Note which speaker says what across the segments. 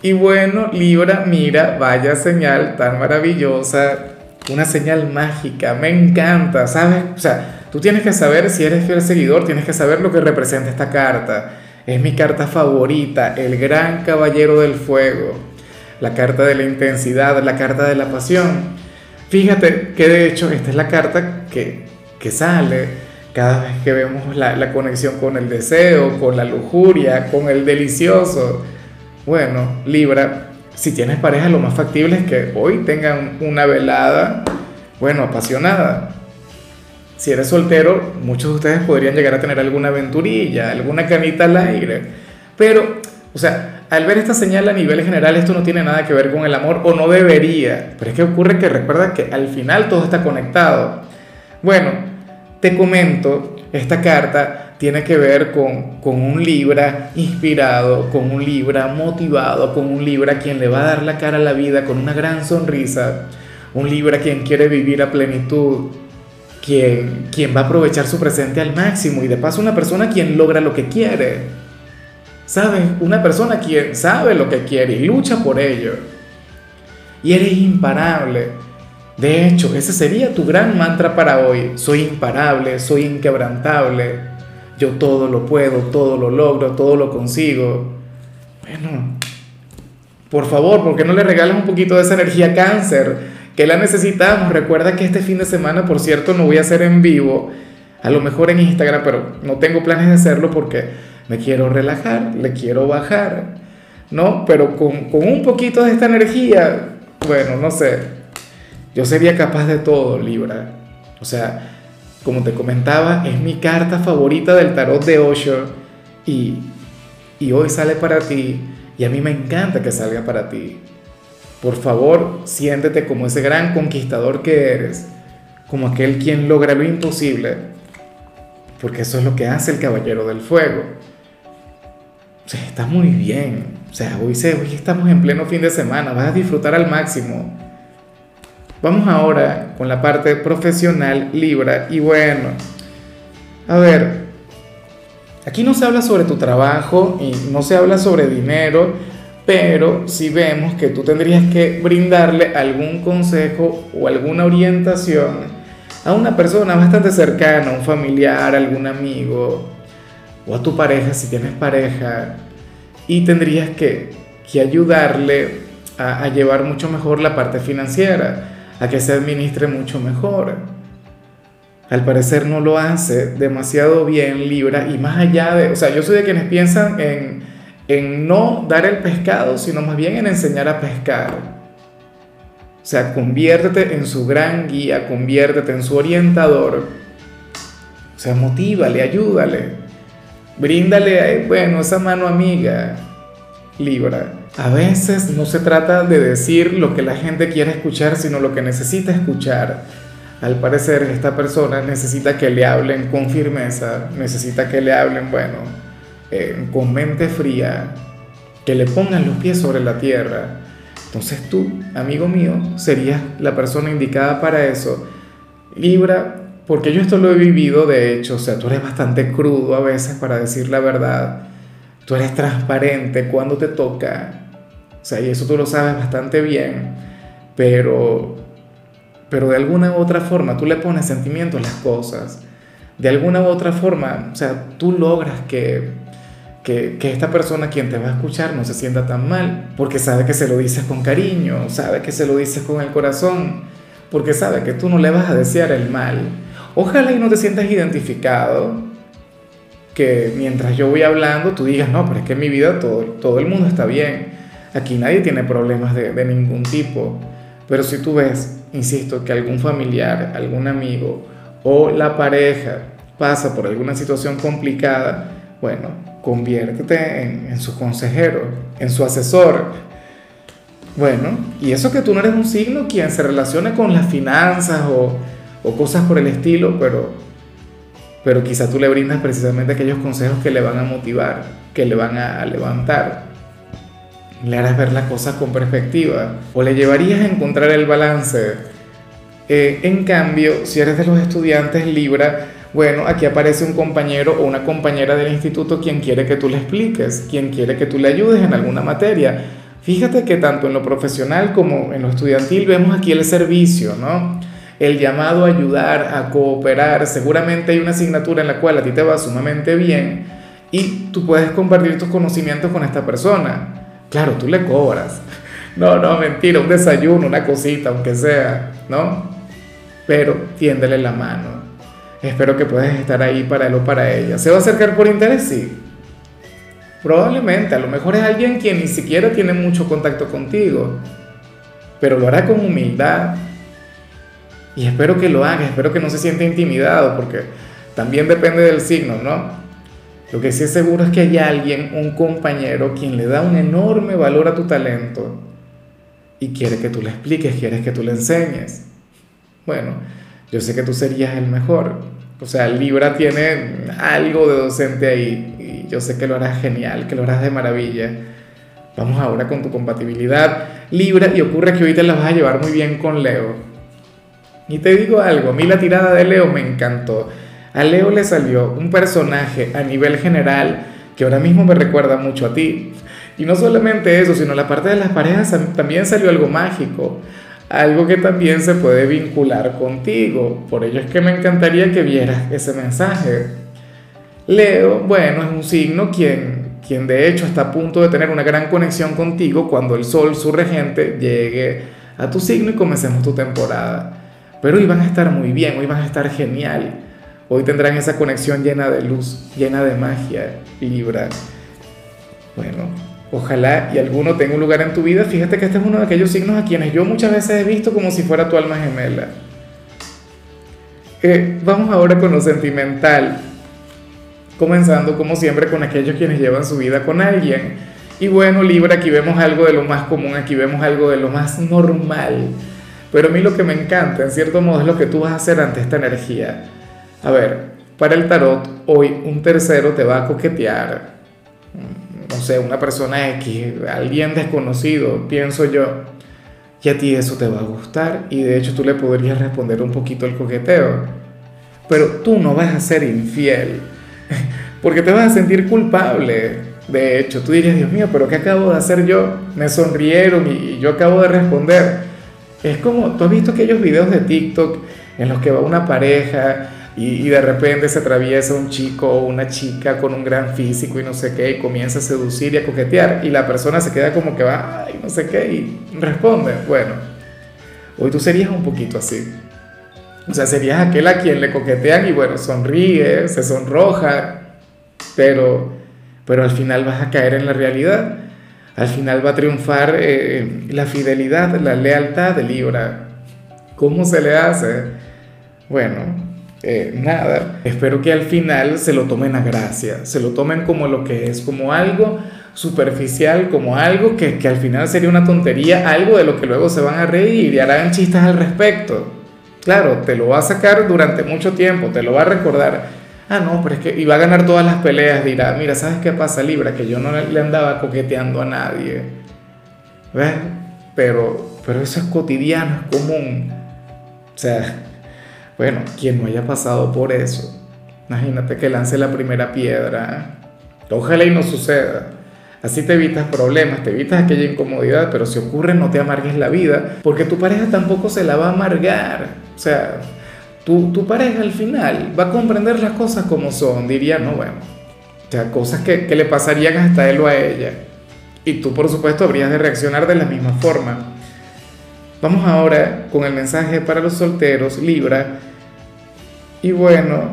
Speaker 1: Y bueno, Libra, mira, vaya señal tan maravillosa, una señal mágica, me encanta, ¿sabes? O sea, tú tienes que saber si eres fiel seguidor, tienes que saber lo que representa esta carta. Es mi carta favorita, el gran caballero del fuego, la carta de la intensidad, la carta de la pasión. Fíjate que de hecho esta es la carta que, que sale cada vez que vemos la, la conexión con el deseo, con la lujuria, con el delicioso bueno, Libra, si tienes pareja, lo más factible es que hoy tengan una velada, bueno, apasionada. Si eres soltero, muchos de ustedes podrían llegar a tener alguna aventurilla, alguna canita al aire. Pero, o sea, al ver esta señal a nivel general, esto no tiene nada que ver con el amor o no debería. Pero es que ocurre que recuerda que al final todo está conectado. Bueno, te comento, esta carta tiene que ver con, un Libra inspirado, con un Libra motivado, con un Libra quien le va a dar la cara a la vida con una gran sonrisa, un Libra quien quiere vivir a plenitud, quien, quien va a aprovechar su presente al máximo y de paso una persona quien logra lo que quiere. ¿Sabes? Una persona quien sabe lo que quiere y lucha por ello. Y eres imparable. De hecho, ese sería tu gran mantra para hoy. Soy imparable, soy inquebrantable yo todo lo puedo, todo lo logro, todo lo consigo. Bueno, por favor, ¿por qué no le regalas un poquito de esa energía cáncer? Que la necesitamos. Recuerda que este fin de semana, por cierto, no voy a hacer en vivo. A lo mejor en Instagram, pero no tengo planes de hacerlo porque me quiero relajar, le quiero bajar. ¿No? Pero con, con un poquito de esta energía, bueno, no sé. Yo sería capaz de todo, Libra. O sea, como te comentaba, es mi carta favorita del tarot de Osho y, y hoy sale para ti y a mí me encanta que salga para ti. Por favor, siéntete como ese gran conquistador que eres, como aquel quien logra lo imposible, porque eso es lo que hace el Caballero del Fuego. O sea, está muy bien. O sea, hoy, hoy estamos en pleno fin de semana, vas a disfrutar al máximo. Vamos ahora con la parte profesional Libra. Y bueno, a ver, aquí no se habla sobre tu trabajo y no se habla sobre dinero, pero si vemos que tú tendrías que brindarle algún consejo o alguna orientación a una persona bastante cercana, un familiar, algún amigo, o a tu pareja si tienes pareja, y tendrías que, que ayudarle a llevar mucho mejor la parte financiera a que se administre mucho mejor. Al parecer no lo hace demasiado bien Libra y más allá de, o sea, yo soy de quienes piensan en, en no dar el pescado, sino más bien en enseñar a pescar. O sea, conviértete en su gran guía, conviértete en su orientador. O sea, motívale, ayúdale. Bríndale, bueno, esa mano amiga, Libra. A veces no se trata de decir lo que la gente quiere escuchar, sino lo que necesita escuchar. Al parecer esta persona necesita que le hablen con firmeza, necesita que le hablen, bueno, eh, con mente fría, que le pongan los pies sobre la tierra. Entonces tú, amigo mío, serías la persona indicada para eso. Libra, porque yo esto lo he vivido, de hecho, o sea, tú eres bastante crudo a veces para decir la verdad. Tú eres transparente cuando te toca, sea, y eso tú lo sabes bastante bien, pero, pero de alguna u otra forma tú le pones sentimiento a las cosas. De alguna u otra forma, o sea, tú logras que, que, que esta persona quien te va a escuchar no se sienta tan mal, porque sabe que se lo dices con cariño, sabe que se lo dices con el corazón, porque sabe que tú no le vas a desear el mal. Ojalá y no te sientas identificado, que mientras yo voy hablando tú digas, no, pero es que en mi vida todo, todo el mundo está bien. Aquí nadie tiene problemas de, ningún tipo. Pero si tú ves, insisto, que algún familiar, algún amigo o la pareja pasa por alguna situación complicada, bueno, conviértete en, su consejero, en su asesor. Bueno, y eso que tú no eres un signo quien se relacione con las finanzas o, o cosas por el estilo, pero, pero quizá tú le brindas precisamente aquellos consejos que le van a motivar, que le van a levantar. Le harás ver las cosas con perspectiva o le llevarías a encontrar el balance. Eh, en cambio, si eres de los estudiantes Libra, bueno, aquí aparece un compañero o una compañera del instituto quien quiere que tú le expliques, quien quiere que tú le ayudes en alguna materia Fíjate que tanto en lo profesional como en lo estudiantil vemos aquí el servicio, ¿no? El llamado a ayudar, a cooperar. Seguramente hay una asignatura en la cual a ti te va sumamente bien y tú puedes compartir tus conocimientos con esta persona. Claro, tú le cobras. No, no, mentira, un desayuno, una cosita, aunque sea, ¿no? Pero tiéndele la mano. Espero que puedas estar ahí para él o para ella. ¿Se va a acercar por interés? Sí. Probablemente, a lo mejor es alguien quien ni siquiera tiene mucho contacto contigo, pero lo hará con humildad. Y espero que lo haga, espero que no se sienta intimidado, porque también depende del signo, ¿no? Lo que sí es seguro es que hay alguien, un compañero, quien le da un enorme valor a tu talento y quiere que tú le expliques, quiere que tú le enseñes. Bueno, yo sé que tú serías el mejor. O sea, Libra tiene algo de docente ahí yo sé que lo harás genial, que lo harás de maravilla. Vamos ahora con tu compatibilidad Libra y ocurre que hoy te la vas a llevar muy bien con Leo. Y te digo algo, a mí la tirada de Leo me encantó. A Leo le salió un personaje a nivel general que ahora mismo me recuerda mucho a ti. Y no solamente eso, sino la parte de las parejas también salió algo mágico, algo que también se puede vincular contigo. Por ello es que me encantaría que vieras ese mensaje. Leo, bueno, es un signo quien, quien de hecho está a punto de tener una gran conexión contigo cuando el Sol, su regente, llegue a tu signo y comencemos tu temporada. Pero hoy van a estar muy bien, hoy van a estar genial. Hoy tendrán esa conexión llena de luz, llena de magia, Libra. Bueno, ojalá y alguno tenga un lugar en tu vida. Fíjate que este es uno de aquellos signos a quienes yo muchas veces he visto como si fuera tu alma gemela. Eh, vamos ahora con lo sentimental comenzando como siempre con aquellos quienes llevan su vida con alguien. Y bueno, Libra, aquí vemos algo de lo más común, aquí vemos algo de lo más normal. Pero a mí lo que me encanta, en cierto modo, es lo que tú vas a hacer ante esta energía. A ver, para el tarot, hoy un tercero te va a coquetear. No sé, una persona X, alguien desconocido, pienso yo. Y a ti eso te va a gustar y de hecho tú le podrías responder un poquito el coqueteo. Pero tú no vas a ser infiel porque te vas a sentir culpable. De hecho, tú dirías, Dios mío, pero ¿qué acabo de hacer yo? Me sonrieron y yo acabo de responder. Es como, tú has visto aquellos videos de TikTok en los que va una pareja y, de repente se atraviesa un chico o una chica con un gran físico y no sé qué, y comienza a seducir y a coquetear, y la persona se queda como que va, ay, no sé qué, y responde. Bueno, hoy tú serías un poquito así. O sea, serías aquel a quien le coquetean y bueno, sonríe, se sonroja, pero, pero al final vas a caer en la realidad. Al final va a triunfar eh, la fidelidad, la lealtad de Libra. ¿Cómo se le hace? Bueno, eh, nada. Espero que al final se lo tomen a gracia, se lo tomen como lo que es, como algo superficial, como algo que, que al final sería una tontería, algo de lo que luego se van a reír y harán chistes al respecto. Claro, te lo va a sacar durante mucho tiempo, te lo va a recordar ah, no, pero es que iba a ganar todas las peleas, dirá, mira, ¿sabes qué pasa, Libra? Que yo no le andaba coqueteando a nadie. ¿Ves? Pero, pero eso es cotidiano, es común. O sea, bueno, quien no haya pasado por eso, imagínate que lance la primera piedra. Ojalá y no suceda. Así te evitas problemas, te evitas aquella incomodidad, pero si ocurre no te amargues la vida, porque tu pareja tampoco se la va a amargar. O sea, tu, pareja al final va a comprender las cosas como son, diría, no, bueno, o sea, cosas que, que le pasarían hasta él o a ella. Y tú, por supuesto, habrías de reaccionar de la misma forma. Vamos ahora con el mensaje para los solteros, Libra. Y bueno,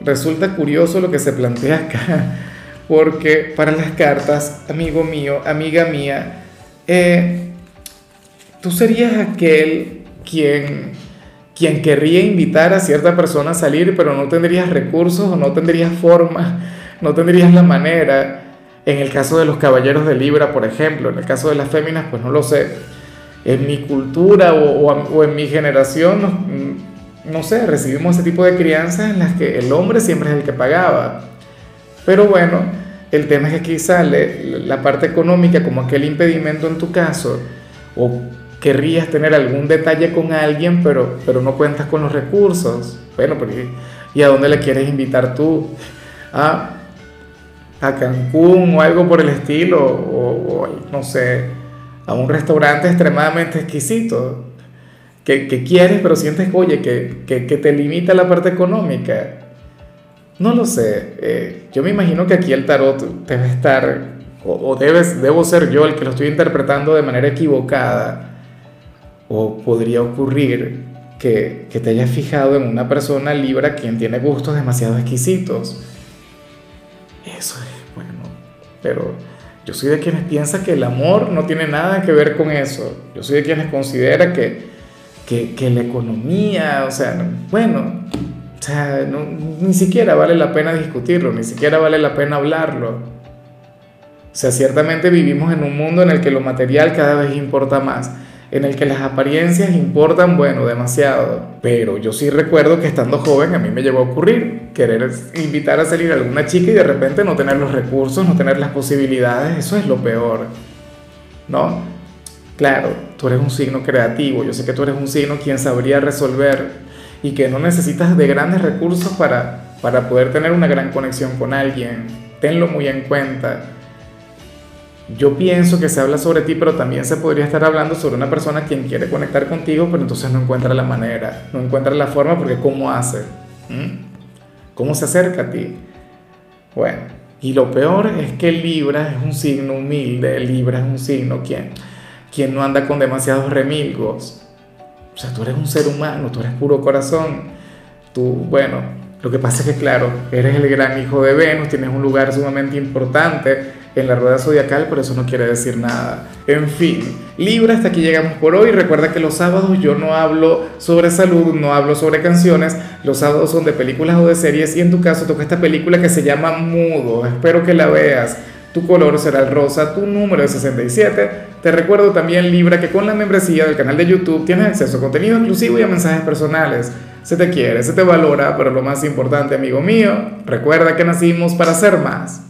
Speaker 1: resulta curioso lo que se plantea acá, porque para las cartas, amigo mío, amiga mía, eh, tú serías aquel quien quien querría invitar a cierta persona a salir, pero no tendrías recursos o no tendrías forma, no tendrías la manera. En el caso de los caballeros de Libra, por ejemplo, en el caso de las féminas, pues no lo sé. En mi cultura o, o, en mi generación, no, sé, recibimos ese tipo de crianzas en las que el hombre siempre es el que pagaba. Pero bueno, el tema es que aquí sale la parte económica como aquel impedimento en tu caso, o querrías tener algún detalle con alguien, pero, pero no cuentas con los recursos. Bueno, ¿y a dónde le quieres invitar tú? ¿A, a Cancún o algo por el estilo? O, no sé, a un restaurante extremadamente exquisito. Que, que quieres, pero sientes, oye, que, que, que te limita la parte económica. No lo sé. Eh, yo me imagino que aquí el tarot debe estar, o, o debes, debo ser yo el que lo estoy interpretando de manera equivocada o podría ocurrir que, te hayas fijado en una persona libra quien tiene gustos demasiado exquisitos. Eso es bueno, pero yo soy de quienes piensa que el amor no tiene nada que ver con eso. Yo soy de quienes considera que, que, la economía, o sea, bueno, o sea, ni siquiera vale la pena discutirlo, ni siquiera vale la pena hablarlo. O sea, ciertamente vivimos en un mundo en el que lo material cada vez importa más en el que las apariencias importan, bueno, demasiado. Pero yo sí recuerdo que estando joven a mí me llegó a ocurrir querer invitar a salir a alguna chica y de repente no tener los recursos, no tener las posibilidades, eso es lo peor. ¿No? Claro, tú eres un signo creativo, yo sé que tú eres un signo quien sabría resolver y que no necesitas de grandes recursos para, para poder tener una gran conexión con alguien. Tenlo muy en cuenta yo pienso que se habla sobre ti, pero también se podría estar hablando sobre una persona quien quiere conectar contigo, pero entonces no encuentra la manera, no encuentra la forma porque ¿cómo hace? ¿Mm? ¿Cómo se acerca a ti? Bueno, y lo peor es que Libra es un signo humilde, Libra es un signo quien, quien no anda con demasiados remilgos. O sea, tú eres un ser humano, tú eres puro corazón. Tú, bueno, lo que pasa es que, claro, eres el gran hijo de Venus, tienes un lugar sumamente importante en la rueda zodiacal, pero eso no quiere decir nada. En fin, Libra, hasta aquí llegamos por hoy. Recuerda que los sábados yo no hablo sobre salud, no hablo sobre canciones. Los sábados son de películas o de series y en tu caso toca esta película que se llama Mudo. Espero que la veas. Tu color será el rosa, tu número es 67. Te recuerdo también, Libra, que con la membresía del canal de YouTube tienes acceso a contenido exclusivo y a mensajes personales. Se te quiere, se te valora, pero lo más importante, amigo mío, recuerda que nacimos para ser más.